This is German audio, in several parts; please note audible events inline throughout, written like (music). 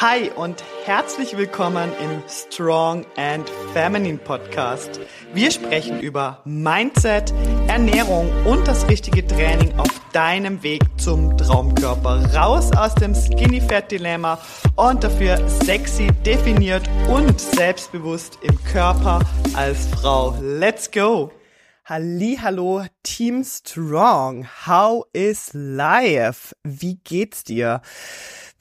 Hi und herzlich willkommen im Strong and Feminine Podcast. Wir sprechen über Mindset, Ernährung und das richtige Training auf deinem Weg zum Traumkörper. Raus aus dem Skinny Fat Dilemma und dafür sexy, definiert und selbstbewusst im Körper als Frau. Let's go! Hallo, Team Strong. How is life? Wie geht's dir?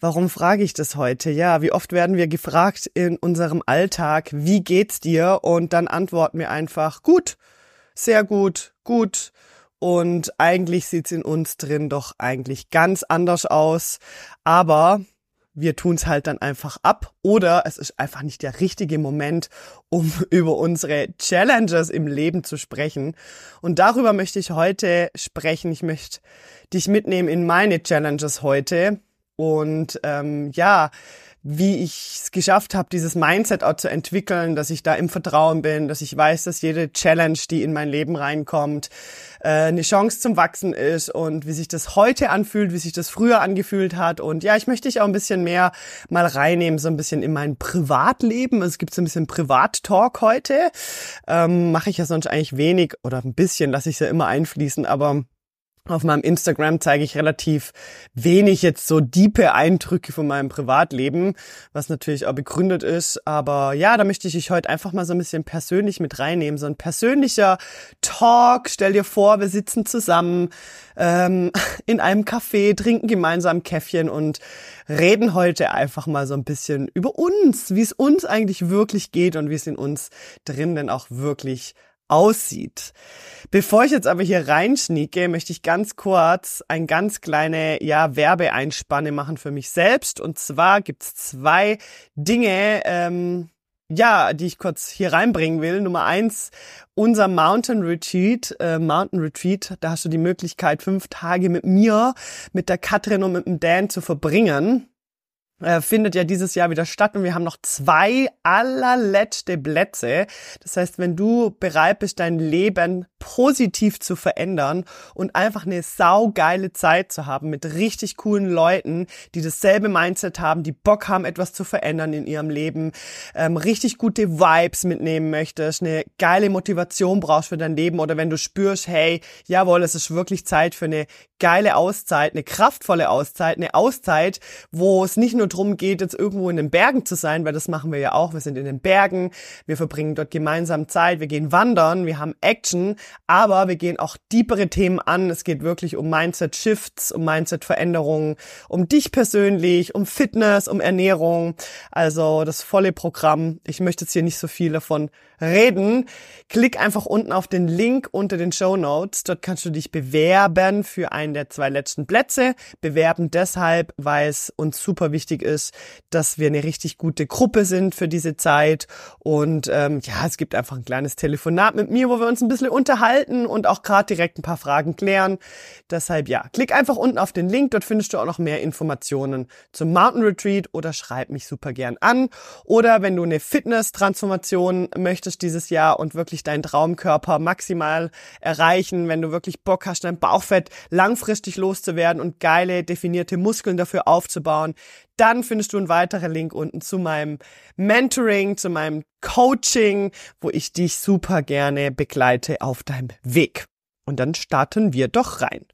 Warum frage ich das heute? Ja, wie oft werden wir gefragt in unserem Alltag, wie geht's dir? Und dann antworten wir einfach, gut, sehr gut, gut. Und eigentlich sieht's in uns drin doch eigentlich ganz anders aus. Aber wir tun's halt dann einfach ab oder es ist einfach nicht der richtige Moment, um (laughs) über unsere Challenges im Leben zu sprechen. Und darüber möchte ich heute sprechen. Ich möchte dich mitnehmen in meine Challenges heute und ähm, ja, wie ich es geschafft habe, dieses Mindset auch zu entwickeln, dass ich da im Vertrauen bin, dass ich weiß, dass jede Challenge, die in mein Leben reinkommt, äh, eine Chance zum Wachsen ist und wie sich das heute anfühlt, wie sich das früher angefühlt hat. Und ja, ich möchte dich auch ein bisschen mehr mal reinnehmen, so ein bisschen in mein Privatleben. Es gibt so ein bisschen Privat-Talk heute. Ähm, Mache ich ja sonst eigentlich wenig oder ein bisschen, lasse ich ja immer einfließen, aber auf meinem Instagram zeige ich relativ wenig jetzt so diepe Eindrücke von meinem Privatleben, was natürlich auch begründet ist. Aber ja, da möchte ich dich heute einfach mal so ein bisschen persönlich mit reinnehmen. So ein persönlicher Talk. Stell dir vor, wir sitzen zusammen ähm, (laughs) in einem Café, trinken gemeinsam ein Käffchen und reden heute einfach mal so ein bisschen über uns, wie es uns eigentlich wirklich geht und wie es in uns drin denn auch wirklich aussieht. Bevor ich jetzt aber hier reinschnieke, möchte ich ganz kurz ein ganz kleine ja, Werbeeinspanne machen für mich selbst. Und zwar gibt's zwei Dinge, ähm, ja, die ich kurz hier reinbringen will. Nummer eins, unser Mountain Retreat, äh, Mountain Retreat, da hast du die Möglichkeit, fünf Tage mit mir, mit der Katrin und mit dem Dan zu verbringen. Äh, findet ja dieses Jahr wieder statt und wir haben noch zwei allerletzte Plätze. Das heißt, wenn du bereit bist, dein Leben positiv zu verändern und einfach eine saugeile Zeit zu haben mit richtig coolen Leuten, die dasselbe Mindset haben, die Bock haben, etwas zu verändern in ihrem Leben, ähm, richtig gute Vibes mitnehmen möchtest, eine geile Motivation brauchst für dein Leben oder wenn du spürst, hey, jawohl, es ist wirklich Zeit für eine geile Auszeit, eine kraftvolle Auszeit, eine Auszeit, wo es nicht nur darum geht, jetzt irgendwo in den Bergen zu sein, weil das machen wir ja auch. Wir sind in den Bergen, wir verbringen dort gemeinsam Zeit, wir gehen wandern, wir haben Action, aber wir gehen auch tiefere Themen an. Es geht wirklich um Mindset-Shifts, um Mindset-Veränderungen, um dich persönlich, um Fitness, um Ernährung. Also das volle Programm. Ich möchte jetzt hier nicht so viel davon reden. Klick einfach unten auf den Link unter den Show Notes. Dort kannst du dich bewerben für einen der zwei letzten Plätze. Bewerben deshalb, weil es uns super wichtig ist, dass wir eine richtig gute Gruppe sind für diese Zeit. Und ähm, ja, es gibt einfach ein kleines Telefonat mit mir, wo wir uns ein bisschen unterhalten und auch gerade direkt ein paar Fragen klären. Deshalb ja, klick einfach unten auf den Link. Dort findest du auch noch mehr Informationen zum Mountain Retreat oder schreib mich super gern an. Oder wenn du eine Fitness-Transformation möchtest, möchtest dieses Jahr und wirklich deinen Traumkörper maximal erreichen, wenn du wirklich Bock hast, dein Bauchfett langfristig loszuwerden und geile, definierte Muskeln dafür aufzubauen, dann findest du einen weiteren Link unten zu meinem Mentoring, zu meinem Coaching, wo ich dich super gerne begleite auf deinem Weg. Und dann starten wir doch rein.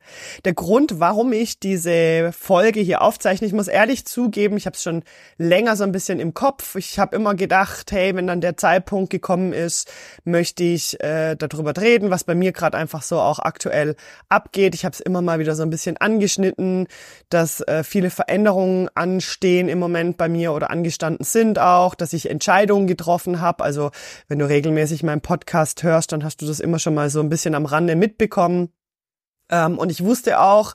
Der Grund, warum ich diese Folge hier aufzeichne, ich muss ehrlich zugeben, ich habe es schon länger so ein bisschen im Kopf. Ich habe immer gedacht, hey, wenn dann der Zeitpunkt gekommen ist, möchte ich äh, darüber reden, was bei mir gerade einfach so auch aktuell abgeht. Ich habe es immer mal wieder so ein bisschen angeschnitten, dass äh, viele Veränderungen anstehen im Moment bei mir oder angestanden sind auch, dass ich Entscheidungen getroffen habe. Also wenn du regelmäßig meinen Podcast hörst, dann hast du das immer schon mal so ein bisschen am Rande mitbekommen bekommen. Ähm, und ich wusste auch,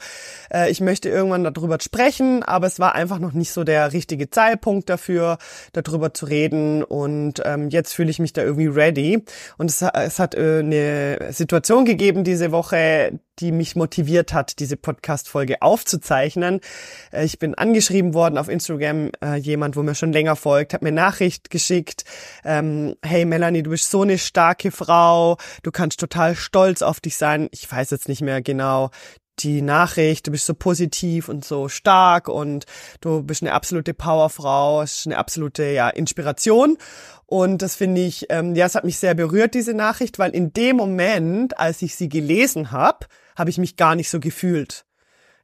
äh, ich möchte irgendwann darüber sprechen, aber es war einfach noch nicht so der richtige Zeitpunkt dafür, darüber zu reden. Und ähm, jetzt fühle ich mich da irgendwie ready. Und es, es hat äh, eine Situation gegeben diese Woche, die mich motiviert hat, diese Podcast-Folge aufzuzeichnen. Äh, ich bin angeschrieben worden auf Instagram, äh, jemand, wo mir schon länger folgt, hat mir Nachricht geschickt, ähm, hey Melanie, du bist so eine starke Frau, du kannst total stolz auf dich sein. Ich weiß jetzt nicht mehr genau die Nachricht, du bist so positiv und so stark und du bist eine absolute Powerfrau, eine absolute ja, Inspiration. Und das finde ich, ähm, ja, es hat mich sehr berührt, diese Nachricht, weil in dem Moment, als ich sie gelesen habe, habe ich mich gar nicht so gefühlt.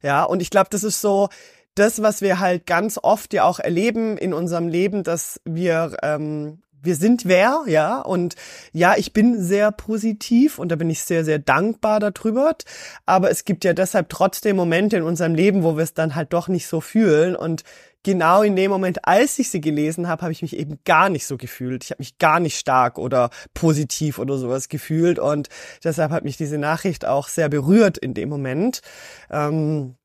Ja, und ich glaube, das ist so das, was wir halt ganz oft ja auch erleben in unserem Leben, dass wir ähm, wir sind wer, ja, und ja, ich bin sehr positiv und da bin ich sehr, sehr dankbar darüber. Aber es gibt ja deshalb trotzdem Momente in unserem Leben, wo wir es dann halt doch nicht so fühlen und genau in dem Moment, als ich sie gelesen habe, habe ich mich eben gar nicht so gefühlt. Ich habe mich gar nicht stark oder positiv oder sowas gefühlt und deshalb hat mich diese Nachricht auch sehr berührt in dem Moment. Ähm,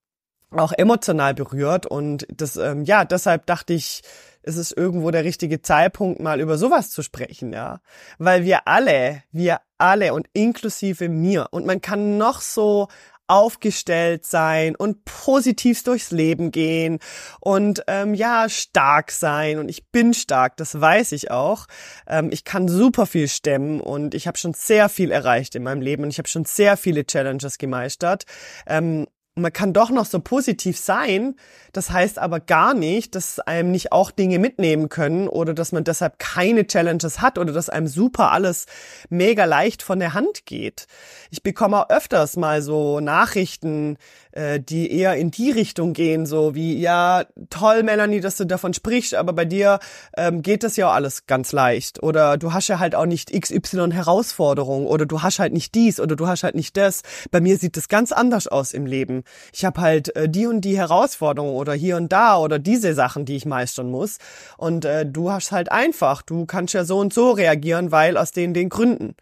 auch emotional berührt und das, ähm, ja, deshalb dachte ich, ist es irgendwo der richtige Zeitpunkt, mal über sowas zu sprechen, ja. Weil wir alle, wir alle und inklusive mir, und man kann noch so aufgestellt sein und positiv durchs Leben gehen und ähm, ja stark sein und ich bin stark, das weiß ich auch. Ähm, ich kann super viel stemmen und ich habe schon sehr viel erreicht in meinem Leben und ich habe schon sehr viele Challenges gemeistert. Ähm, man kann doch noch so positiv sein. Das heißt aber gar nicht, dass einem nicht auch Dinge mitnehmen können oder dass man deshalb keine Challenges hat oder dass einem super alles mega leicht von der Hand geht. Ich bekomme auch öfters mal so Nachrichten, äh, die eher in die Richtung gehen, so wie, ja, toll, Melanie, dass du davon sprichst, aber bei dir ähm, geht das ja auch alles ganz leicht. Oder du hast ja halt auch nicht XY Herausforderung oder du hast halt nicht dies oder du hast halt nicht das. Bei mir sieht das ganz anders aus im Leben. Ich habe halt äh, die und die Herausforderung oder hier und da oder diese Sachen, die ich meistern muss. Und äh, du hast halt einfach, du kannst ja so und so reagieren, weil aus den den Gründen.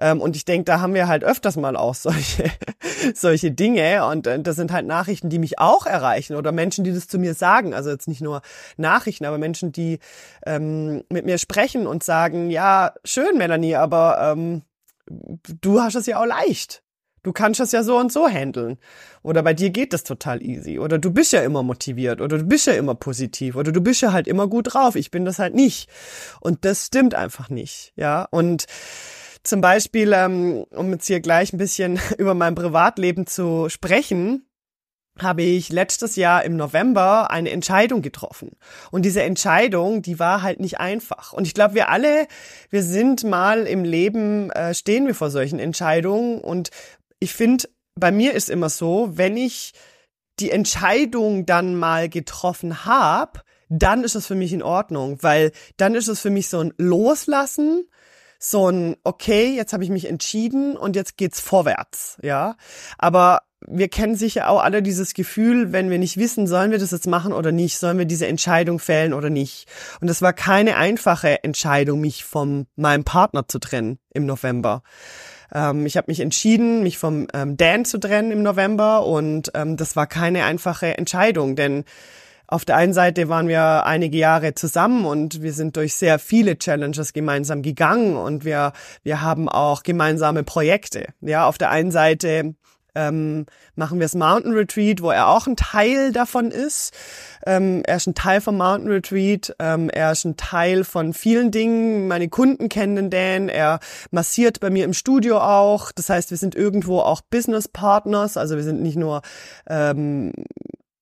Ähm, und ich denke, da haben wir halt öfters mal auch solche, (laughs) solche Dinge. Und äh, das sind halt Nachrichten, die mich auch erreichen oder Menschen, die das zu mir sagen. Also jetzt nicht nur Nachrichten, aber Menschen, die ähm, mit mir sprechen und sagen, ja, schön, Melanie, aber ähm, du hast es ja auch leicht. Du kannst das ja so und so handeln. Oder bei dir geht das total easy. Oder du bist ja immer motiviert. Oder du bist ja immer positiv. Oder du bist ja halt immer gut drauf. Ich bin das halt nicht. Und das stimmt einfach nicht. Ja. Und zum Beispiel, ähm, um jetzt hier gleich ein bisschen (laughs) über mein Privatleben zu sprechen, habe ich letztes Jahr im November eine Entscheidung getroffen. Und diese Entscheidung, die war halt nicht einfach. Und ich glaube, wir alle, wir sind mal im Leben, äh, stehen wir vor solchen Entscheidungen. Und ich finde, bei mir ist immer so, wenn ich die Entscheidung dann mal getroffen habe, dann ist es für mich in Ordnung, weil dann ist es für mich so ein Loslassen so ein, okay, jetzt habe ich mich entschieden und jetzt geht's vorwärts, ja. Aber wir kennen sicher auch alle dieses Gefühl, wenn wir nicht wissen, sollen wir das jetzt machen oder nicht, sollen wir diese Entscheidung fällen oder nicht. Und es war keine einfache Entscheidung, mich von meinem Partner zu trennen im November. Ähm, ich habe mich entschieden, mich vom ähm, Dan zu trennen im November und ähm, das war keine einfache Entscheidung, denn auf der einen Seite waren wir einige Jahre zusammen und wir sind durch sehr viele Challenges gemeinsam gegangen und wir, wir haben auch gemeinsame Projekte. Ja, auf der einen Seite ähm, machen wir das Mountain Retreat, wo er auch ein Teil davon ist. Ähm, er ist ein Teil vom Mountain Retreat. Ähm, er ist ein Teil von vielen Dingen. Meine Kunden kennen den Dan. Er massiert bei mir im Studio auch. Das heißt, wir sind irgendwo auch Business Partners. Also wir sind nicht nur ähm,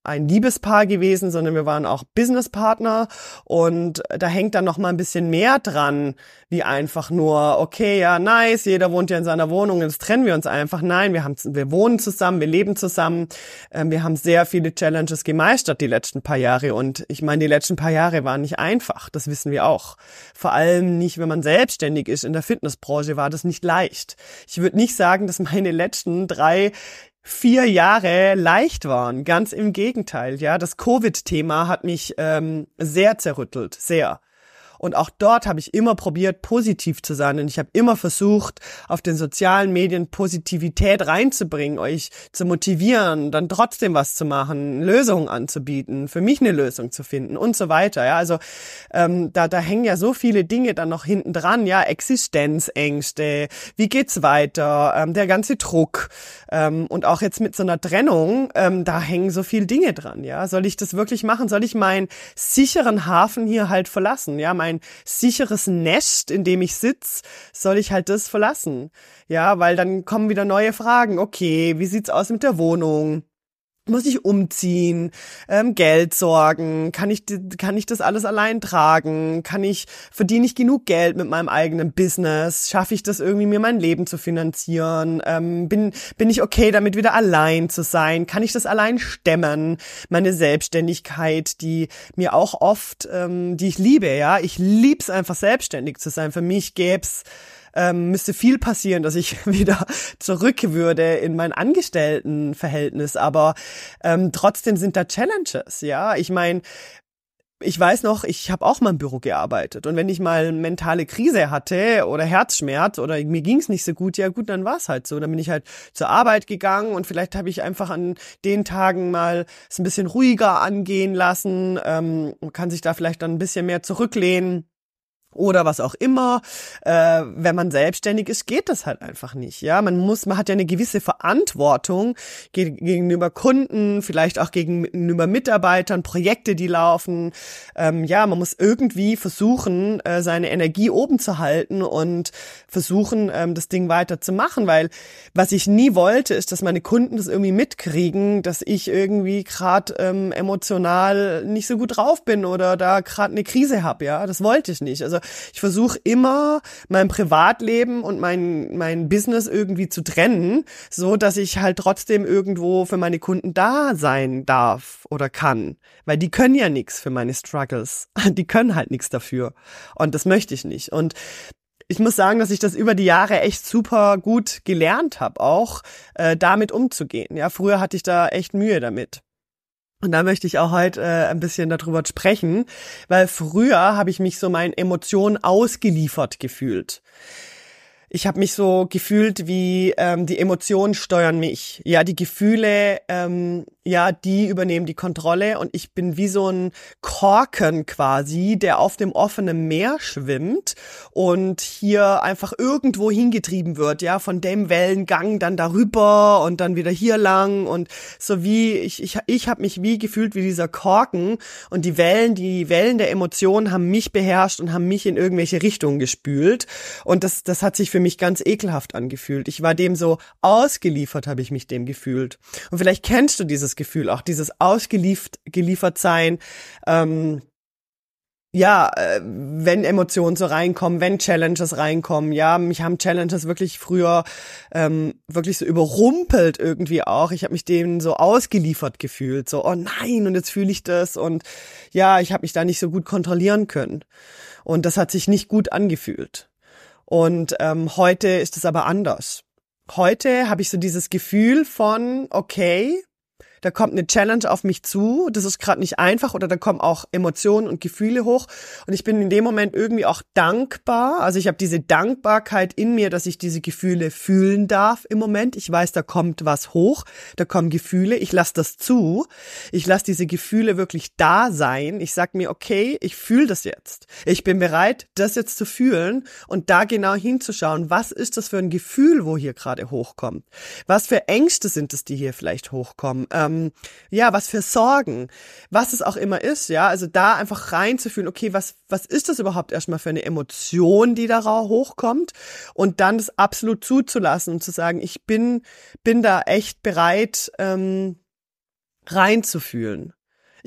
ein Liebespaar gewesen, sondern wir waren auch Businesspartner und da hängt dann noch mal ein bisschen mehr dran, wie einfach nur okay, ja, nice, jeder wohnt ja in seiner Wohnung, jetzt trennen wir uns einfach. Nein, wir haben wir wohnen zusammen, wir leben zusammen. Ähm, wir haben sehr viele Challenges gemeistert die letzten paar Jahre und ich meine, die letzten paar Jahre waren nicht einfach, das wissen wir auch. Vor allem nicht, wenn man selbstständig ist in der Fitnessbranche, war das nicht leicht. Ich würde nicht sagen, dass meine letzten drei vier Jahre leicht waren. Ganz im Gegenteil, ja. Das Covid-Thema hat mich ähm, sehr zerrüttelt, sehr. Und auch dort habe ich immer probiert, positiv zu sein. Und ich habe immer versucht, auf den sozialen Medien Positivität reinzubringen, euch zu motivieren, dann trotzdem was zu machen, Lösungen anzubieten, für mich eine Lösung zu finden und so weiter. Ja, also ähm, da, da hängen ja so viele Dinge dann noch hinten dran. Ja, Existenzängste, wie geht's weiter, ähm, der ganze Druck ähm, und auch jetzt mit so einer Trennung, ähm, da hängen so viele Dinge dran. Ja, soll ich das wirklich machen? Soll ich meinen sicheren Hafen hier halt verlassen? Ja, mein mein sicheres Nest, in dem ich sitz, soll ich halt das verlassen. Ja, weil dann kommen wieder neue Fragen. Okay, wie sieht's aus mit der Wohnung? Muss ich umziehen, ähm, Geld sorgen, kann ich, kann ich das alles allein tragen, kann ich, verdiene ich genug Geld mit meinem eigenen Business, schaffe ich das irgendwie, mir mein Leben zu finanzieren, ähm, bin, bin ich okay damit, wieder allein zu sein, kann ich das allein stemmen, meine Selbstständigkeit, die mir auch oft, ähm, die ich liebe, ja, ich lieb's einfach selbstständig zu sein, für mich gäb's ähm, müsste viel passieren, dass ich (laughs) wieder zurück würde in mein Angestelltenverhältnis. Aber ähm, trotzdem sind da Challenges, ja. Ich meine, ich weiß noch, ich habe auch mal im Büro gearbeitet und wenn ich mal mentale Krise hatte oder Herzschmerz oder mir ging's nicht so gut, ja gut, dann war's halt so. Dann bin ich halt zur Arbeit gegangen und vielleicht habe ich einfach an den Tagen mal es ein bisschen ruhiger angehen lassen, ähm, kann sich da vielleicht dann ein bisschen mehr zurücklehnen oder was auch immer. Äh, wenn man selbstständig ist, geht das halt einfach nicht. Ja, man muss, man hat ja eine gewisse Verantwortung gegenüber Kunden, vielleicht auch gegenüber Mitarbeitern, Projekte, die laufen. Ähm, ja, man muss irgendwie versuchen, äh, seine Energie oben zu halten und versuchen, ähm, das Ding weiter zu machen, weil was ich nie wollte, ist, dass meine Kunden das irgendwie mitkriegen, dass ich irgendwie gerade ähm, emotional nicht so gut drauf bin oder da gerade eine Krise habe. Ja, das wollte ich nicht. Also ich versuche immer mein Privatleben und mein mein Business irgendwie zu trennen, so dass ich halt trotzdem irgendwo für meine Kunden da sein darf oder kann, weil die können ja nichts für meine Struggles. (laughs) Die können halt nichts dafür und das möchte ich nicht und ich muss sagen, dass ich das über die Jahre echt super gut gelernt habe, auch äh, damit umzugehen. Ja, früher hatte ich da echt Mühe damit. Und da möchte ich auch heute äh, ein bisschen darüber sprechen, weil früher habe ich mich so meinen Emotionen ausgeliefert gefühlt ich habe mich so gefühlt wie ähm, die Emotionen steuern mich. Ja, die Gefühle, ähm, ja, die übernehmen die Kontrolle und ich bin wie so ein Korken quasi, der auf dem offenen Meer schwimmt und hier einfach irgendwo hingetrieben wird, ja, von dem Wellengang dann darüber und dann wieder hier lang und so wie ich ich ich habe mich wie gefühlt wie dieser Korken und die Wellen, die Wellen der Emotionen haben mich beherrscht und haben mich in irgendwelche Richtungen gespült und das das hat sich für mich ganz ekelhaft angefühlt. Ich war dem so ausgeliefert, habe ich mich dem gefühlt. Und vielleicht kennst du dieses Gefühl, auch dieses ausgeliefert geliefert sein. Ähm, ja, äh, wenn Emotionen so reinkommen, wenn Challenges reinkommen, ja, mich haben Challenges wirklich früher ähm, wirklich so überrumpelt irgendwie auch. Ich habe mich denen so ausgeliefert gefühlt, so oh nein und jetzt fühle ich das und ja, ich habe mich da nicht so gut kontrollieren können und das hat sich nicht gut angefühlt. Und ähm, heute ist es aber anders. Heute habe ich so dieses Gefühl von, okay, da kommt eine Challenge auf mich zu, das ist gerade nicht einfach oder da kommen auch Emotionen und Gefühle hoch und ich bin in dem Moment irgendwie auch dankbar, also ich habe diese Dankbarkeit in mir, dass ich diese Gefühle fühlen darf im Moment. Ich weiß, da kommt was hoch, da kommen Gefühle, ich lasse das zu. Ich lasse diese Gefühle wirklich da sein. Ich sag mir, okay, ich fühle das jetzt. Ich bin bereit, das jetzt zu fühlen und da genau hinzuschauen, was ist das für ein Gefühl, wo hier gerade hochkommt? Was für Ängste sind es, die hier vielleicht hochkommen? Ähm, ähm, ja, was für Sorgen, was es auch immer ist, ja, also da einfach reinzufühlen, okay, was, was ist das überhaupt erstmal für eine Emotion, die da hochkommt und dann das absolut zuzulassen und zu sagen, ich bin, bin da echt bereit, ähm, reinzufühlen.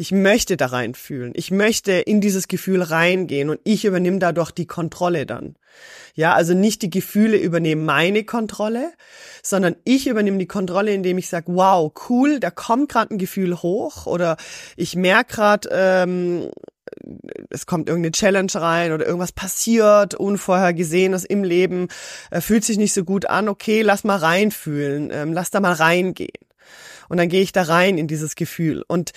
Ich möchte da reinfühlen. Ich möchte in dieses Gefühl reingehen und ich übernehme dadurch die Kontrolle dann. Ja, also nicht die Gefühle übernehmen meine Kontrolle, sondern ich übernehme die Kontrolle, indem ich sage, wow, cool, da kommt gerade ein Gefühl hoch oder ich merke gerade, ähm, es kommt irgendeine Challenge rein oder irgendwas passiert, unvorhergesehenes im Leben, äh, fühlt sich nicht so gut an, okay, lass mal reinfühlen, ähm, lass da mal reingehen. Und dann gehe ich da rein in dieses Gefühl. Und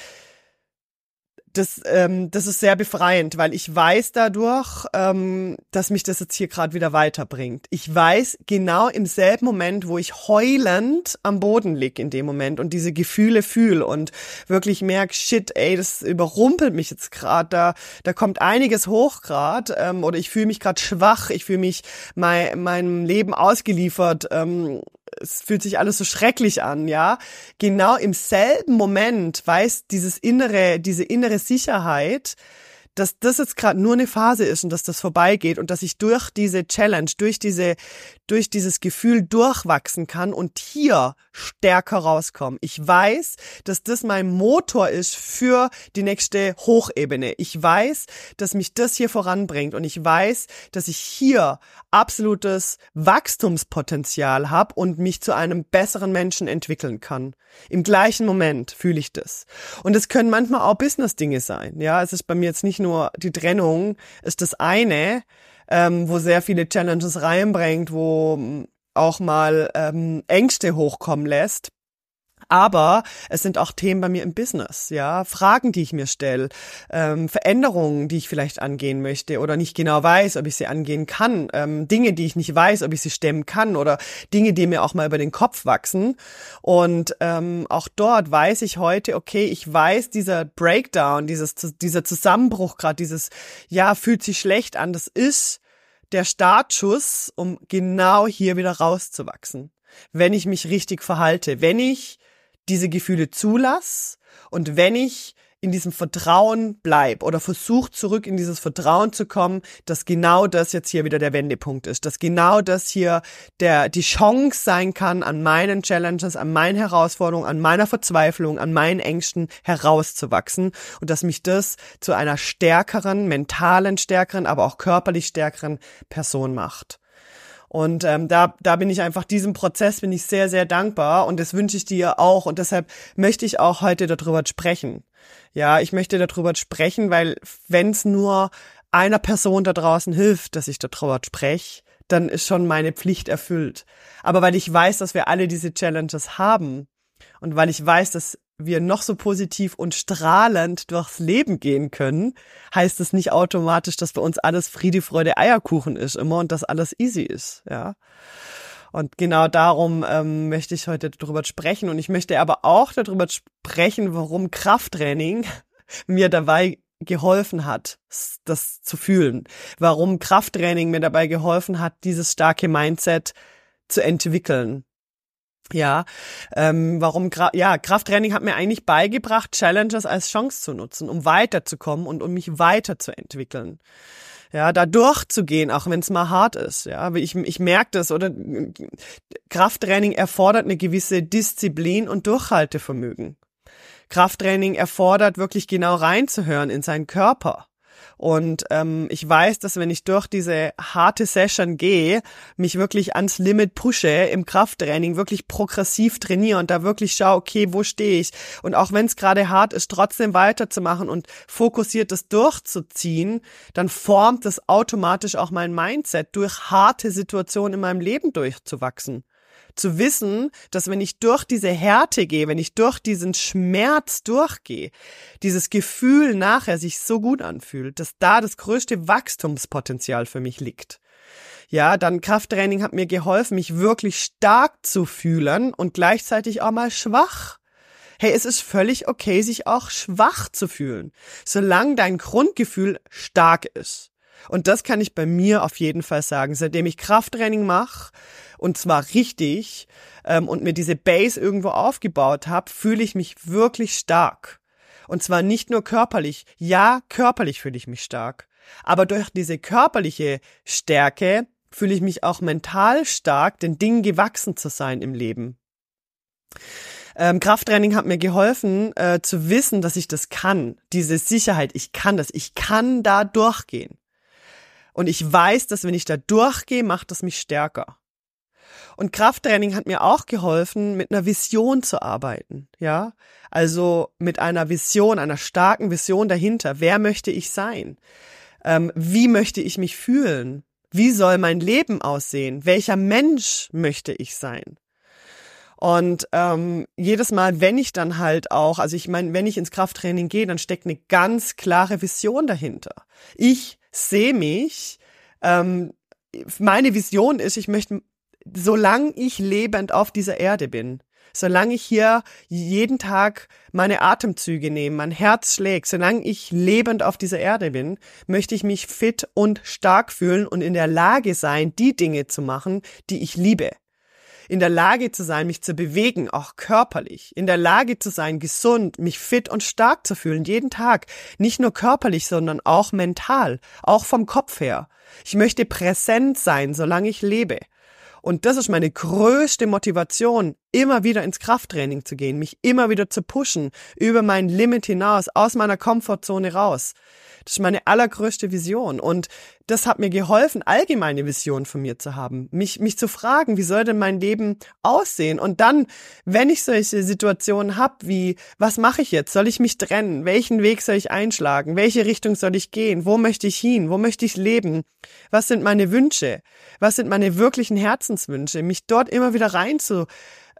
das, ähm, das ist sehr befreiend, weil ich weiß dadurch, ähm, dass mich das jetzt hier gerade wieder weiterbringt. Ich weiß genau im selben Moment, wo ich heulend am Boden lieg in dem Moment und diese Gefühle fühle und wirklich merke, shit, ey, das überrumpelt mich jetzt gerade, da, da kommt einiges hoch gerade ähm, oder ich fühle mich gerade schwach, ich fühle mich mein, meinem Leben ausgeliefert. Ähm, es fühlt sich alles so schrecklich an, ja. Genau im selben Moment weiß dieses innere, diese innere Sicherheit, dass das jetzt gerade nur eine Phase ist und dass das vorbeigeht und dass ich durch diese Challenge, durch diese, durch dieses Gefühl durchwachsen kann und hier stärker rauskomme. Ich weiß, dass das mein Motor ist für die nächste Hochebene. Ich weiß, dass mich das hier voranbringt und ich weiß, dass ich hier absolutes Wachstumspotenzial habe und mich zu einem besseren Menschen entwickeln kann. Im gleichen Moment fühle ich das. Und es können manchmal auch Business-Dinge sein. Ja, es ist bei mir jetzt nicht nur die Trennung, ist das eine, ähm, wo sehr viele Challenges reinbringt, wo ähm, auch mal ähm, Ängste hochkommen lässt. Aber es sind auch Themen bei mir im Business, ja, Fragen, die ich mir stelle, ähm, Veränderungen, die ich vielleicht angehen möchte oder nicht genau weiß, ob ich sie angehen kann, ähm, Dinge, die ich nicht weiß, ob ich sie stemmen kann oder Dinge, die mir auch mal über den Kopf wachsen. Und ähm, auch dort weiß ich heute, okay, ich weiß, dieser Breakdown, dieses, dieser Zusammenbruch gerade, dieses, ja, fühlt sich schlecht an, das ist der Startschuss, um genau hier wieder rauszuwachsen wenn ich mich richtig verhalte, wenn ich diese Gefühle zulass und wenn ich in diesem Vertrauen bleib oder versuche zurück in dieses Vertrauen zu kommen, dass genau das jetzt hier wieder der Wendepunkt ist, dass genau das hier der die Chance sein kann, an meinen Challenges, an meinen Herausforderungen, an meiner Verzweiflung, an meinen Ängsten herauszuwachsen und dass mich das zu einer stärkeren, mentalen stärkeren, aber auch körperlich stärkeren Person macht. Und ähm, da, da bin ich einfach diesem Prozess bin ich sehr, sehr dankbar und das wünsche ich dir auch und deshalb möchte ich auch heute darüber sprechen. Ja, ich möchte darüber sprechen, weil wenn es nur einer Person da draußen hilft, dass ich darüber spreche, dann ist schon meine Pflicht erfüllt. Aber weil ich weiß, dass wir alle diese Challenges haben und weil ich weiß, dass wir noch so positiv und strahlend durchs Leben gehen können, heißt es nicht automatisch, dass bei uns alles Friede, Freude, Eierkuchen ist immer und dass alles easy ist, ja. Und genau darum ähm, möchte ich heute darüber sprechen. Und ich möchte aber auch darüber sprechen, warum Krafttraining (laughs) mir dabei geholfen hat, das zu fühlen. Warum Krafttraining mir dabei geholfen hat, dieses starke Mindset zu entwickeln. Ja, ähm, warum, ja, Krafttraining hat mir eigentlich beigebracht, Challenges als Chance zu nutzen, um weiterzukommen und um mich weiterzuentwickeln. Ja, da durchzugehen, auch wenn es mal hart ist. Ja, ich, ich merke das, oder Krafttraining erfordert eine gewisse Disziplin und Durchhaltevermögen. Krafttraining erfordert wirklich genau reinzuhören in seinen Körper. Und ähm, ich weiß, dass wenn ich durch diese harte Session gehe, mich wirklich ans Limit pushe im Krafttraining, wirklich progressiv trainiere und da wirklich schaue, okay, wo stehe ich? Und auch wenn es gerade hart ist, trotzdem weiterzumachen und fokussiert das durchzuziehen, dann formt das automatisch auch mein Mindset, durch harte Situationen in meinem Leben durchzuwachsen zu wissen, dass wenn ich durch diese Härte gehe, wenn ich durch diesen Schmerz durchgehe, dieses Gefühl nachher sich so gut anfühlt, dass da das größte Wachstumspotenzial für mich liegt. Ja, dann Krafttraining hat mir geholfen, mich wirklich stark zu fühlen und gleichzeitig auch mal schwach. Hey, es ist völlig okay, sich auch schwach zu fühlen, solange dein Grundgefühl stark ist. Und das kann ich bei mir auf jeden Fall sagen. Seitdem ich Krafttraining mache, und zwar richtig, ähm, und mir diese Base irgendwo aufgebaut habe, fühle ich mich wirklich stark. Und zwar nicht nur körperlich. Ja, körperlich fühle ich mich stark. Aber durch diese körperliche Stärke fühle ich mich auch mental stark, den Dingen gewachsen zu sein im Leben. Ähm, Krafttraining hat mir geholfen, äh, zu wissen, dass ich das kann. Diese Sicherheit, ich kann das, ich kann da durchgehen. Und ich weiß, dass wenn ich da durchgehe, macht das mich stärker. Und Krafttraining hat mir auch geholfen, mit einer Vision zu arbeiten, ja. Also mit einer Vision, einer starken Vision dahinter. Wer möchte ich sein? Ähm, wie möchte ich mich fühlen? Wie soll mein Leben aussehen? Welcher Mensch möchte ich sein? Und ähm, jedes Mal, wenn ich dann halt auch, also ich meine, wenn ich ins Krafttraining gehe, dann steckt eine ganz klare Vision dahinter. Ich sehe mich, ähm, meine Vision ist, ich möchte, solange ich lebend auf dieser Erde bin, solange ich hier jeden Tag meine Atemzüge nehme, mein Herz schlägt, solange ich lebend auf dieser Erde bin, möchte ich mich fit und stark fühlen und in der Lage sein, die Dinge zu machen, die ich liebe. in der Lage zu sein, mich zu bewegen, auch körperlich, in der Lage zu sein, gesund, mich fit und stark zu fühlen, jeden Tag, nicht nur körperlich, sondern auch mental, auch vom Kopf her. Ich möchte präsent sein, solange ich lebe. Und das ist meine größte Motivation, immer wieder ins Krafttraining zu gehen, mich immer wieder zu pushen, über mein Limit hinaus, aus meiner Komfortzone raus. Das ist meine allergrößte Vision. Und das hat mir geholfen, allgemeine Vision von mir zu haben. Mich, mich zu fragen, wie soll denn mein Leben aussehen? Und dann, wenn ich solche Situationen habe, wie, was mache ich jetzt? Soll ich mich trennen? Welchen Weg soll ich einschlagen? Welche Richtung soll ich gehen? Wo möchte ich hin? Wo möchte ich leben? Was sind meine Wünsche? Was sind meine wirklichen Herzenswünsche? Mich dort immer wieder rein zu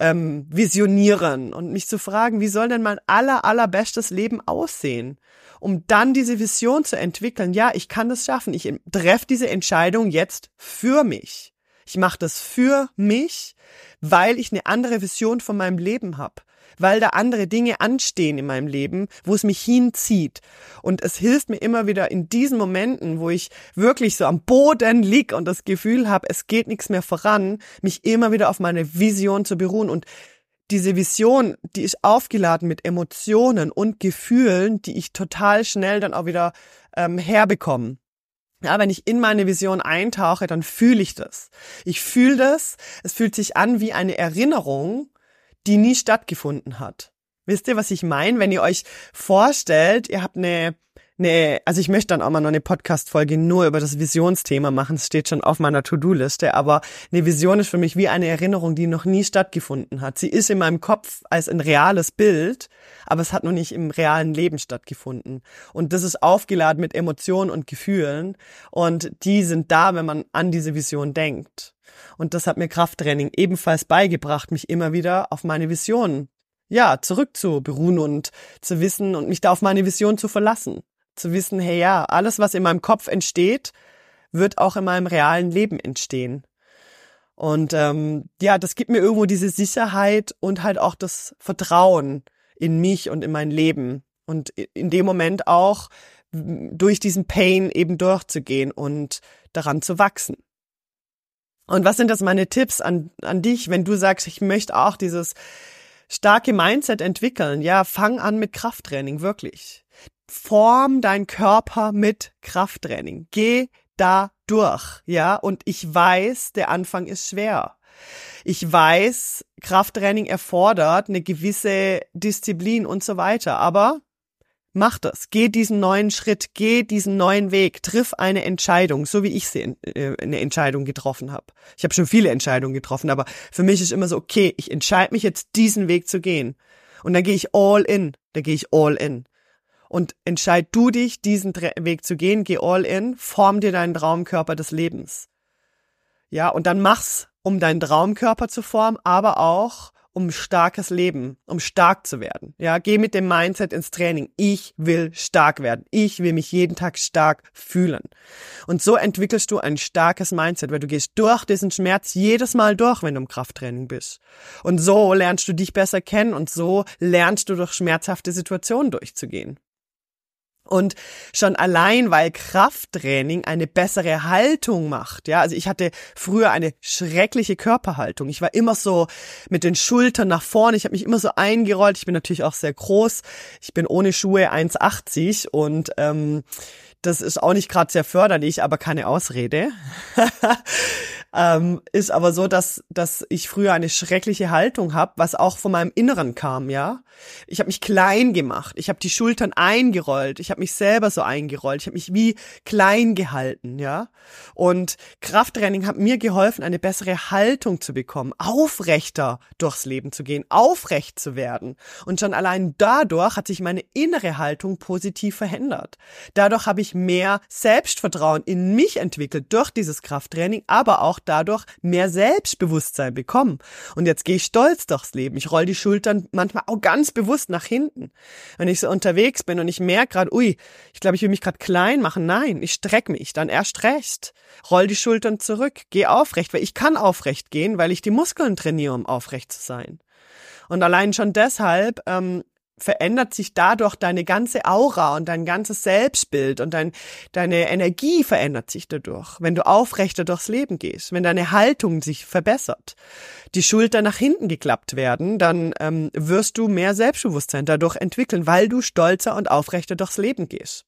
ähm, visionieren und mich zu fragen, wie soll denn mein aller, allerbestes Leben aussehen? Um dann diese Vision zu entwickeln, ja, ich kann das schaffen. Ich treffe diese Entscheidung jetzt für mich. Ich mache das für mich, weil ich eine andere Vision von meinem Leben habe weil da andere Dinge anstehen in meinem Leben, wo es mich hinzieht. Und es hilft mir immer wieder in diesen Momenten, wo ich wirklich so am Boden lieg und das Gefühl habe, es geht nichts mehr voran, mich immer wieder auf meine Vision zu beruhen und diese Vision, die ist aufgeladen mit Emotionen und Gefühlen, die ich total schnell dann auch wieder ähm, herbekomme. Ja, wenn ich in meine Vision eintauche, dann fühle ich das. Ich fühle das. Es fühlt sich an wie eine Erinnerung die nie stattgefunden hat. Wisst ihr, was ich meine? Wenn ihr euch vorstellt, ihr habt eine, eine, also ich möchte dann auch mal noch eine Podcast-Folge nur über das Visionsthema machen. Es steht schon auf meiner To-Do-Liste, aber eine Vision ist für mich wie eine Erinnerung, die noch nie stattgefunden hat. Sie ist in meinem Kopf als ein reales Bild, aber es hat noch nicht im realen Leben stattgefunden. Und das ist aufgeladen mit Emotionen und Gefühlen und die sind da, wenn man an diese Vision denkt. Und das hat mir Krafttraining ebenfalls beigebracht, mich immer wieder auf meine Vision, ja, zurückzuberuhen und zu wissen und mich da auf meine Vision zu verlassen. Zu wissen, hey ja, alles, was in meinem Kopf entsteht, wird auch in meinem realen Leben entstehen. Und ähm, ja, das gibt mir irgendwo diese Sicherheit und halt auch das Vertrauen in mich und in mein Leben. Und in dem Moment auch durch diesen Pain eben durchzugehen und daran zu wachsen. Und was sind das meine Tipps an, an dich, wenn du sagst, ich möchte auch dieses starke Mindset entwickeln? Ja, fang an mit Krafttraining, wirklich. Form dein Körper mit Krafttraining. Geh da durch, ja, und ich weiß, der Anfang ist schwer. Ich weiß, Krafttraining erfordert eine gewisse Disziplin und so weiter, aber Mach das. Geh diesen neuen Schritt, geh diesen neuen Weg, triff eine Entscheidung, so wie ich sie äh, eine Entscheidung getroffen habe. Ich habe schon viele Entscheidungen getroffen, aber für mich ist immer so, okay, ich entscheide mich jetzt, diesen Weg zu gehen. Und dann gehe ich all in. Da gehe ich all in. Und entscheid du dich, diesen Weg zu gehen, geh all in, form dir deinen Traumkörper des Lebens. Ja, und dann mach's, um deinen Traumkörper zu formen, aber auch, um starkes Leben, um stark zu werden. Ja, geh mit dem Mindset ins Training. Ich will stark werden. Ich will mich jeden Tag stark fühlen. Und so entwickelst du ein starkes Mindset, weil du gehst durch diesen Schmerz jedes Mal durch, wenn du im Krafttraining bist. Und so lernst du dich besser kennen und so lernst du durch schmerzhafte Situationen durchzugehen. Und schon allein, weil Krafttraining eine bessere Haltung macht. Ja, also ich hatte früher eine schreckliche Körperhaltung. Ich war immer so mit den Schultern nach vorne. Ich habe mich immer so eingerollt. Ich bin natürlich auch sehr groß. Ich bin ohne Schuhe 1,80 und ähm, das ist auch nicht gerade sehr förderlich, aber keine Ausrede. (laughs) ähm, ist aber so, dass, dass ich früher eine schreckliche Haltung habe, was auch von meinem Inneren kam, ja. Ich habe mich klein gemacht, ich habe die Schultern eingerollt, ich habe mich selber so eingerollt, ich habe mich wie klein gehalten, ja. Und Krafttraining hat mir geholfen, eine bessere Haltung zu bekommen, aufrechter durchs Leben zu gehen, aufrecht zu werden. Und schon allein dadurch hat sich meine innere Haltung positiv verändert. Dadurch habe ich mehr Selbstvertrauen in mich entwickelt durch dieses Krafttraining, aber auch dadurch mehr Selbstbewusstsein bekommen. Und jetzt gehe ich stolz durchs Leben. Ich roll die Schultern manchmal auch ganz bewusst nach hinten. Wenn ich so unterwegs bin und ich merke gerade, ui, ich glaube, ich will mich gerade klein machen. Nein, ich strecke mich, dann erst recht. Roll die Schultern zurück, geh aufrecht, weil ich kann aufrecht gehen, weil ich die Muskeln trainiere, um aufrecht zu sein. Und allein schon deshalb ähm, verändert sich dadurch deine ganze Aura und dein ganzes Selbstbild und dein, deine Energie verändert sich dadurch, wenn du aufrechter durchs Leben gehst, wenn deine Haltung sich verbessert, die Schulter nach hinten geklappt werden, dann ähm, wirst du mehr Selbstbewusstsein dadurch entwickeln, weil du stolzer und aufrechter durchs Leben gehst.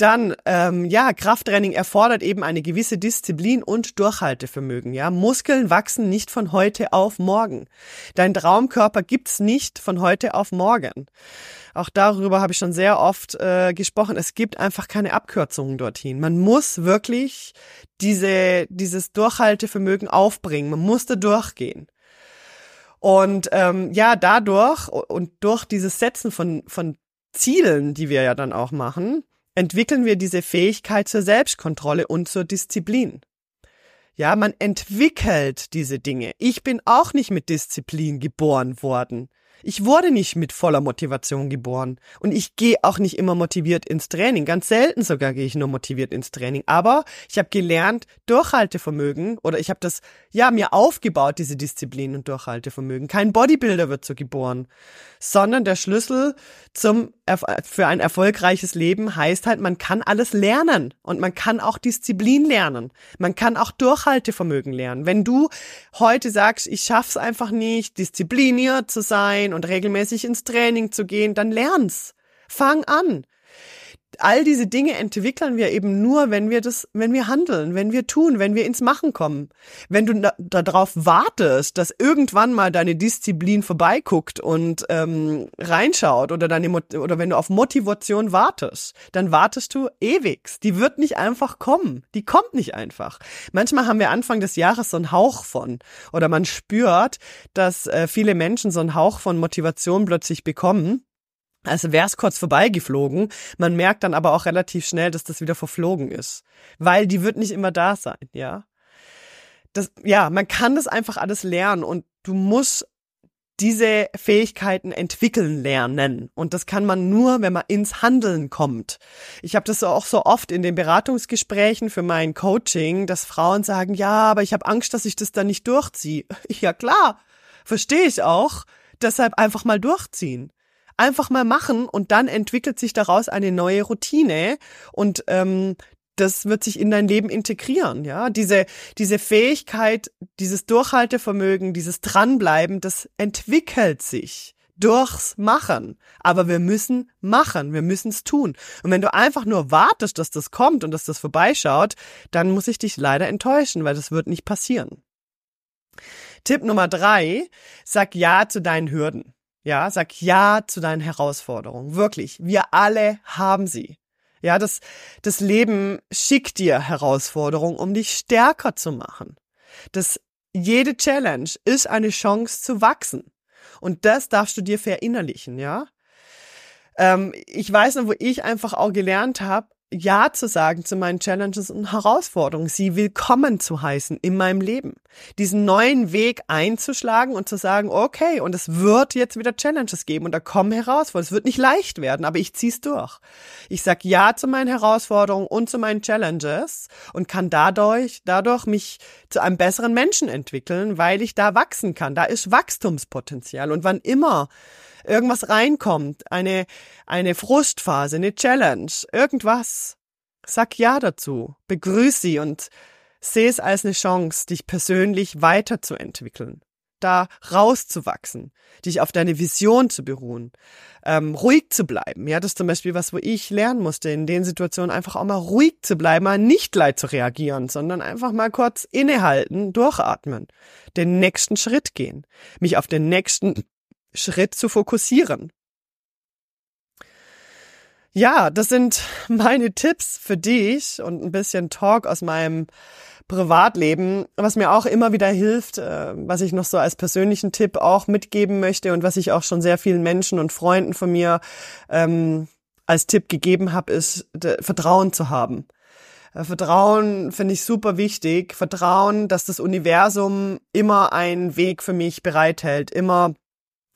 Dann, ähm, ja, Krafttraining erfordert eben eine gewisse Disziplin und Durchhaltevermögen. Ja, Muskeln wachsen nicht von heute auf morgen. Dein Traumkörper gibt's nicht von heute auf morgen. Auch darüber habe ich schon sehr oft äh, gesprochen. Es gibt einfach keine Abkürzungen dorthin. Man muss wirklich diese, dieses Durchhaltevermögen aufbringen. Man muss da durchgehen. Und ähm, ja, dadurch und durch dieses Setzen von, von Zielen, die wir ja dann auch machen, entwickeln wir diese Fähigkeit zur Selbstkontrolle und zur Disziplin. Ja, man entwickelt diese Dinge. Ich bin auch nicht mit Disziplin geboren worden. Ich wurde nicht mit voller Motivation geboren und ich gehe auch nicht immer motiviert ins Training. Ganz selten sogar gehe ich nur motiviert ins Training. Aber ich habe gelernt, Durchhaltevermögen oder ich habe das ja mir aufgebaut, diese Disziplin und Durchhaltevermögen. Kein Bodybuilder wird so geboren, sondern der Schlüssel zum für ein erfolgreiches Leben heißt halt, man kann alles lernen und man kann auch Disziplin lernen. Man kann auch Durchhaltevermögen lernen. Wenn du heute sagst, ich schaff's einfach nicht, diszipliniert zu sein und regelmäßig ins Training zu gehen, dann lern's. Fang an all diese Dinge entwickeln wir eben nur, wenn wir das, wenn wir handeln, wenn wir tun, wenn wir ins Machen kommen. Wenn du darauf wartest, dass irgendwann mal deine Disziplin vorbeiguckt und ähm, reinschaut oder deine oder wenn du auf Motivation wartest, dann wartest du ewig. Die wird nicht einfach kommen. Die kommt nicht einfach. Manchmal haben wir Anfang des Jahres so einen Hauch von oder man spürt, dass äh, viele Menschen so einen Hauch von Motivation plötzlich bekommen also wäre es kurz vorbeigeflogen. Man merkt dann aber auch relativ schnell, dass das wieder verflogen ist. Weil die wird nicht immer da sein, ja. Das, ja, man kann das einfach alles lernen und du musst diese Fähigkeiten entwickeln lernen. Und das kann man nur, wenn man ins Handeln kommt. Ich habe das auch so oft in den Beratungsgesprächen für mein Coaching, dass Frauen sagen, ja, aber ich habe Angst, dass ich das dann nicht durchziehe. (laughs) Ja klar, verstehe ich auch. Deshalb einfach mal durchziehen einfach mal machen und dann entwickelt sich daraus eine neue Routine und ähm, das wird sich in dein Leben integrieren, ja. Diese, diese Fähigkeit, dieses Durchhaltevermögen, dieses Dranbleiben, das entwickelt sich durchs Machen. Aber wir müssen machen, wir müssen es tun. Und wenn du einfach nur wartest, dass das kommt und dass das vorbeischaut, dann muss ich dich leider enttäuschen, weil das wird nicht passieren. Tipp Nummer drei, sag Ja zu deinen Hürden. Ja, sag ja zu deinen Herausforderungen. Wirklich. Wir alle haben sie. Ja, das, das Leben schickt dir Herausforderungen, um dich stärker zu machen. Das, jede Challenge ist eine Chance zu wachsen. Und das darfst du dir verinnerlichen, ja? Ähm, ich weiß noch, wo ich einfach auch gelernt habe, ja zu sagen zu meinen Challenges und Herausforderungen, sie willkommen zu heißen in meinem Leben. Diesen neuen Weg einzuschlagen und zu sagen, okay, und es wird jetzt wieder Challenges geben und da kommen Herausforderungen. Es wird nicht leicht werden, aber ich zieh's durch. Ich sag ja zu meinen Herausforderungen und zu meinen Challenges und kann dadurch, dadurch mich zu einem besseren Menschen entwickeln, weil ich da wachsen kann. Da ist Wachstumspotenzial. Und wann immer irgendwas reinkommt, eine, eine Frustphase, eine Challenge, irgendwas, sag ja dazu, begrüß sie und seh es als eine Chance, dich persönlich weiterzuentwickeln, da rauszuwachsen, dich auf deine Vision zu beruhen, ähm, ruhig zu bleiben. Ja, das ist zum Beispiel was, wo ich lernen musste, in den Situationen einfach auch mal ruhig zu bleiben, mal nicht leid zu reagieren, sondern einfach mal kurz innehalten, durchatmen, den nächsten Schritt gehen, mich auf den nächsten Schritt zu fokussieren. Ja, das sind meine Tipps für dich und ein bisschen Talk aus meinem Privatleben, was mir auch immer wieder hilft, äh, was ich noch so als persönlichen Tipp auch mitgeben möchte und was ich auch schon sehr vielen Menschen und Freunden von mir ähm, als Tipp gegeben habe, ist Vertrauen zu haben. Äh, Vertrauen finde ich super wichtig. Vertrauen, dass das Universum immer einen Weg für mich bereithält, immer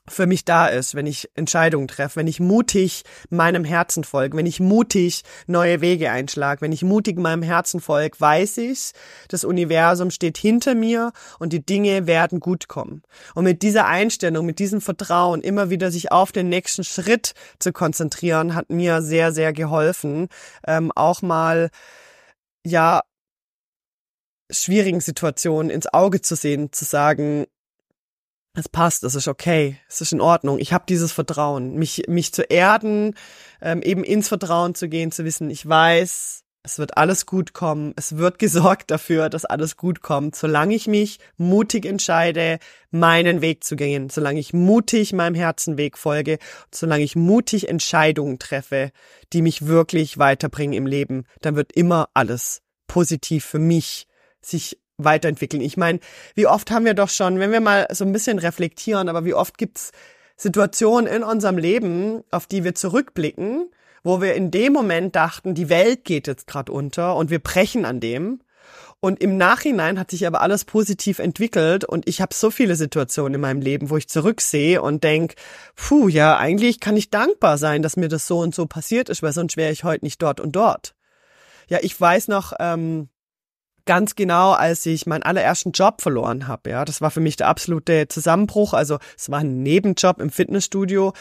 für mich da ist, wenn ich Entscheidungen treffe, wenn ich mutig meinem Herzen folge, wenn ich mutig neue Wege einschlage, wenn ich mutig meinem Herzen folge, weiß ich, das Universum steht hinter mir und die Dinge werden gut kommen. Und mit dieser Einstellung, mit diesem Vertrauen, immer wieder sich auf den nächsten Schritt zu konzentrieren, hat mir sehr, sehr geholfen, ähm, auch mal, ja, schwierigen Situationen ins Auge zu sehen, zu sagen, es passt, es ist okay, es ist in Ordnung. Ich habe dieses Vertrauen, mich mich zu erden, ähm, eben ins Vertrauen zu gehen, zu wissen, ich weiß, es wird alles gut kommen, es wird (laughs) gesorgt dafür, dass alles gut kommt, solange ich mich mutig entscheide, meinen Weg zu gehen, solange ich mutig meinem Herzenweg folge, solange ich mutig Entscheidungen treffe, die mich wirklich weiterbringen im Leben, dann wird immer alles positiv für mich sich weiterentwickeln. Ich meine, wie oft haben wir doch schon, wenn wir mal so ein bisschen reflektieren, aber wie oft gibt's Situationen in unserem Leben, auf die wir zurückblicken, wo wir in dem Moment dachten, die Welt geht jetzt gerade unter und wir brechen an dem. Und im Nachhinein hat sich aber alles positiv entwickelt und ich habe so viele Situationen in meinem Leben, wo ich zurücksehe und denk, puh, ja, eigentlich kann ich dankbar sein, dass mir das so und so passiert ist, weil sonst wäre ich heute nicht dort und dort. Ja, ich weiß noch, ähm, ganz genau, als ich meinen allerersten Job verloren habe. Ja, das war für mich der absolute Zusammenbruch. Also es war ein Nebenjob im Fitnessstudio.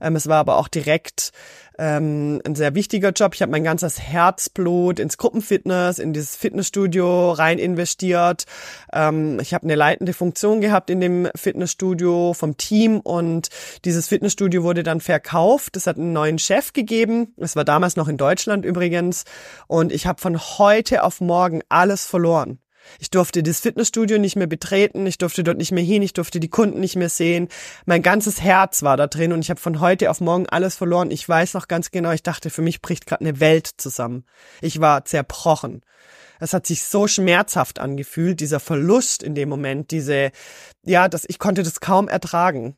Ähm, es war aber auch direkt ähm, ein sehr wichtiger Job. Ich habe mein ganzes Herzblut ins Gruppenfitness, in dieses Fitnessstudio rein investiert. Ähm, ich habe eine leitende Funktion gehabt in dem Fitnessstudio vom Team und dieses Fitnessstudio wurde dann verkauft. Es hat einen neuen Chef gegeben. Es war damals noch in Deutschland übrigens. Und ich habe von heute auf morgen alles verloren. Ich durfte das Fitnessstudio nicht mehr betreten, ich durfte dort nicht mehr hin, ich durfte die Kunden nicht mehr sehen. Mein ganzes Herz war da drin und ich habe von heute auf morgen alles verloren. Ich weiß noch ganz genau, ich dachte, für mich bricht gerade eine Welt zusammen. Ich war zerbrochen. Es hat sich so schmerzhaft angefühlt, dieser Verlust in dem Moment, diese, ja, dass ich konnte das kaum ertragen.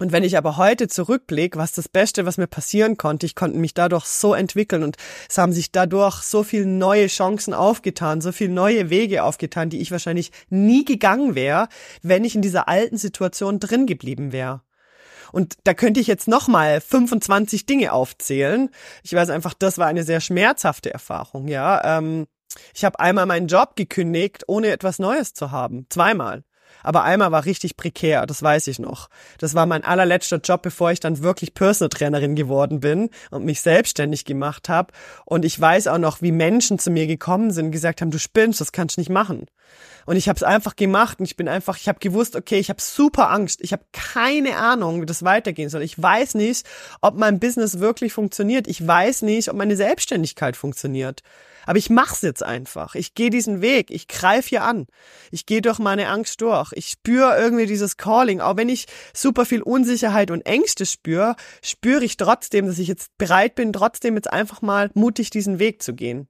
Und wenn ich aber heute zurückblicke, was das Beste, was mir passieren konnte, ich konnte mich dadurch so entwickeln und es haben sich dadurch so viele neue Chancen aufgetan, so viele neue Wege aufgetan, die ich wahrscheinlich nie gegangen wäre, wenn ich in dieser alten Situation drin geblieben wäre. Und da könnte ich jetzt nochmal 25 Dinge aufzählen. Ich weiß einfach, das war eine sehr schmerzhafte Erfahrung, ja. Ähm, ich habe einmal meinen Job gekündigt, ohne etwas Neues zu haben. Zweimal. Aber einmal war richtig prekär, das weiß ich noch. Das war mein allerletzter Job, bevor ich dann wirklich Personal Trainerin geworden bin und mich selbstständig gemacht habe. Und ich weiß auch noch, wie Menschen zu mir gekommen sind und gesagt haben, du spinnst, das kannst du nicht machen. Und ich habe es einfach gemacht und ich bin einfach, ich habe gewusst, okay, ich habe super Angst. Ich habe keine Ahnung, wie das weitergehen soll. Ich weiß nicht, ob mein Business wirklich funktioniert. Ich weiß nicht, ob meine Selbstständigkeit funktioniert. Aber ich mach's jetzt einfach. Ich gehe diesen Weg. Ich greif hier an. Ich gehe durch meine Angst durch. Ich spüre irgendwie dieses Calling. Auch wenn ich super viel Unsicherheit und Ängste spüre, spüre ich trotzdem, dass ich jetzt bereit bin, trotzdem jetzt einfach mal mutig diesen Weg zu gehen.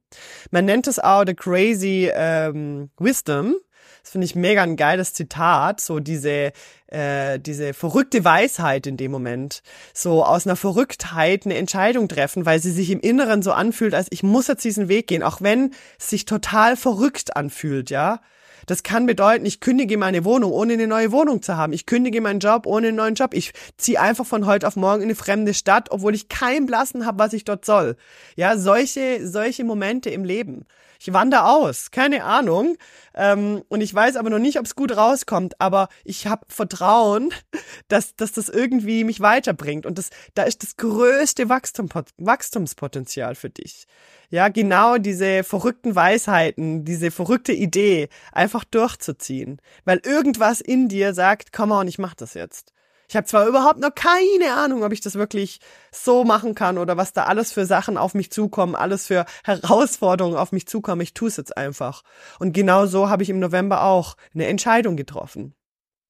Man nennt es auch the crazy ähm, wisdom. Das finde ich mega ein geiles Zitat, so diese, äh, diese verrückte Weisheit in dem Moment. So aus einer Verrücktheit eine Entscheidung treffen, weil sie sich im Inneren so anfühlt, als ich muss jetzt diesen Weg gehen, auch wenn es sich total verrückt anfühlt, ja. Das kann bedeuten, ich kündige meine Wohnung, ohne eine neue Wohnung zu haben. Ich kündige meinen Job ohne einen neuen Job. Ich ziehe einfach von heute auf morgen in eine fremde Stadt, obwohl ich keinen Blassen habe, was ich dort soll. Ja, solche, solche Momente im Leben ich wandere aus, keine Ahnung. Ähm, und ich weiß aber noch nicht, ob es gut rauskommt, aber ich habe Vertrauen, (laughs) dass, dass das irgendwie mich weiterbringt. Und das, da ist das größte Wachstum, Wachstumspotenzial für dich. Ja, genau diese verrückten Weisheiten, diese verrückte Idee einfach durchzuziehen. Weil irgendwas in dir sagt, komm on, ich mach das jetzt. Ich habe zwar überhaupt noch keine Ahnung, ob ich das wirklich so machen kann oder was da alles für Sachen auf mich zukommen, alles für Herausforderungen auf mich zukommen. Ich tue es jetzt einfach. Und genau so habe ich im November auch eine Entscheidung getroffen.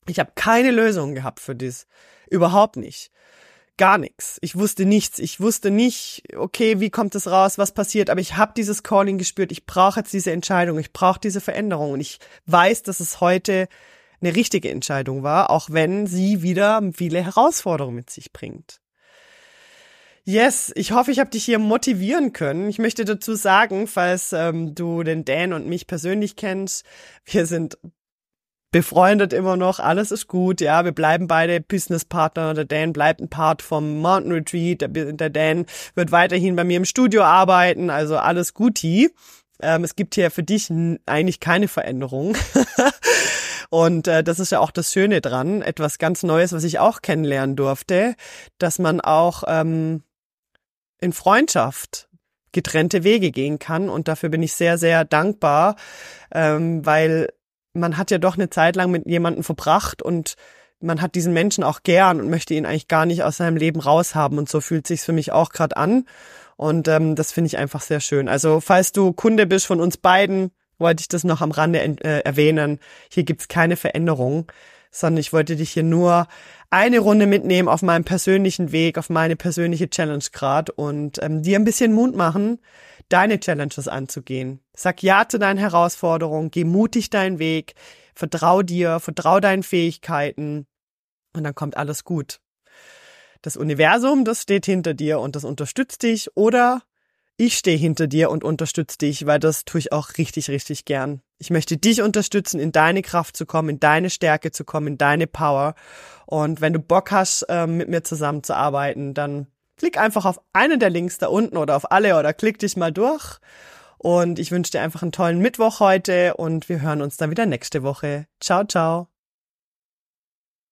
Ich habe keine Lösung gehabt für das. Überhaupt nicht. Gar nichts. Ich wusste nichts. Ich wusste nicht, okay, wie kommt es raus, was passiert. Aber ich habe dieses Calling gespürt. Ich brauche jetzt diese Entscheidung. Ich brauche diese Veränderung. Und ich weiß, dass es heute eine richtige Entscheidung war, auch wenn sie wieder viele Herausforderungen mit sich bringt. Yes, ich hoffe, ich habe dich hier motivieren können. Ich möchte dazu sagen, falls ähm, du den Dan und mich persönlich kennst, wir sind befreundet immer noch, alles ist gut, ja, wir bleiben beide Businesspartner, der Dan bleibt ein Part vom Mountain Retreat, der, der Dan wird weiterhin bei mir im Studio arbeiten, also alles guti. Ähm, es gibt hier für dich eigentlich keine Veränderung. (laughs) Und äh, das ist ja auch das Schöne dran, etwas ganz Neues, was ich auch kennenlernen durfte, dass man auch ähm, in Freundschaft getrennte Wege gehen kann. Und dafür bin ich sehr, sehr dankbar, ähm, weil man hat ja doch eine Zeit lang mit jemandem verbracht und man hat diesen Menschen auch gern und möchte ihn eigentlich gar nicht aus seinem Leben raushaben. Und so fühlt sich's für mich auch gerade an. Und ähm, das finde ich einfach sehr schön. Also falls du Kunde bist von uns beiden, wollte ich das noch am Rande äh, erwähnen. Hier gibt's keine Veränderung, sondern ich wollte dich hier nur eine Runde mitnehmen auf meinem persönlichen Weg, auf meine persönliche Challenge grad und ähm, dir ein bisschen Mut machen, deine Challenges anzugehen. Sag ja zu deinen Herausforderungen, geh mutig deinen Weg, vertrau dir, vertrau deinen Fähigkeiten und dann kommt alles gut. Das Universum, das steht hinter dir und das unterstützt dich oder ich stehe hinter dir und unterstütze dich, weil das tue ich auch richtig, richtig gern. Ich möchte dich unterstützen, in deine Kraft zu kommen, in deine Stärke zu kommen, in deine Power. Und wenn du Bock hast, ähm, mit mir zusammenzuarbeiten, dann klick einfach auf einen der Links da unten oder auf alle oder klick dich mal durch. Und ich wünsche dir einfach einen tollen Mittwoch heute und wir hören uns dann wieder nächste Woche. Ciao, ciao.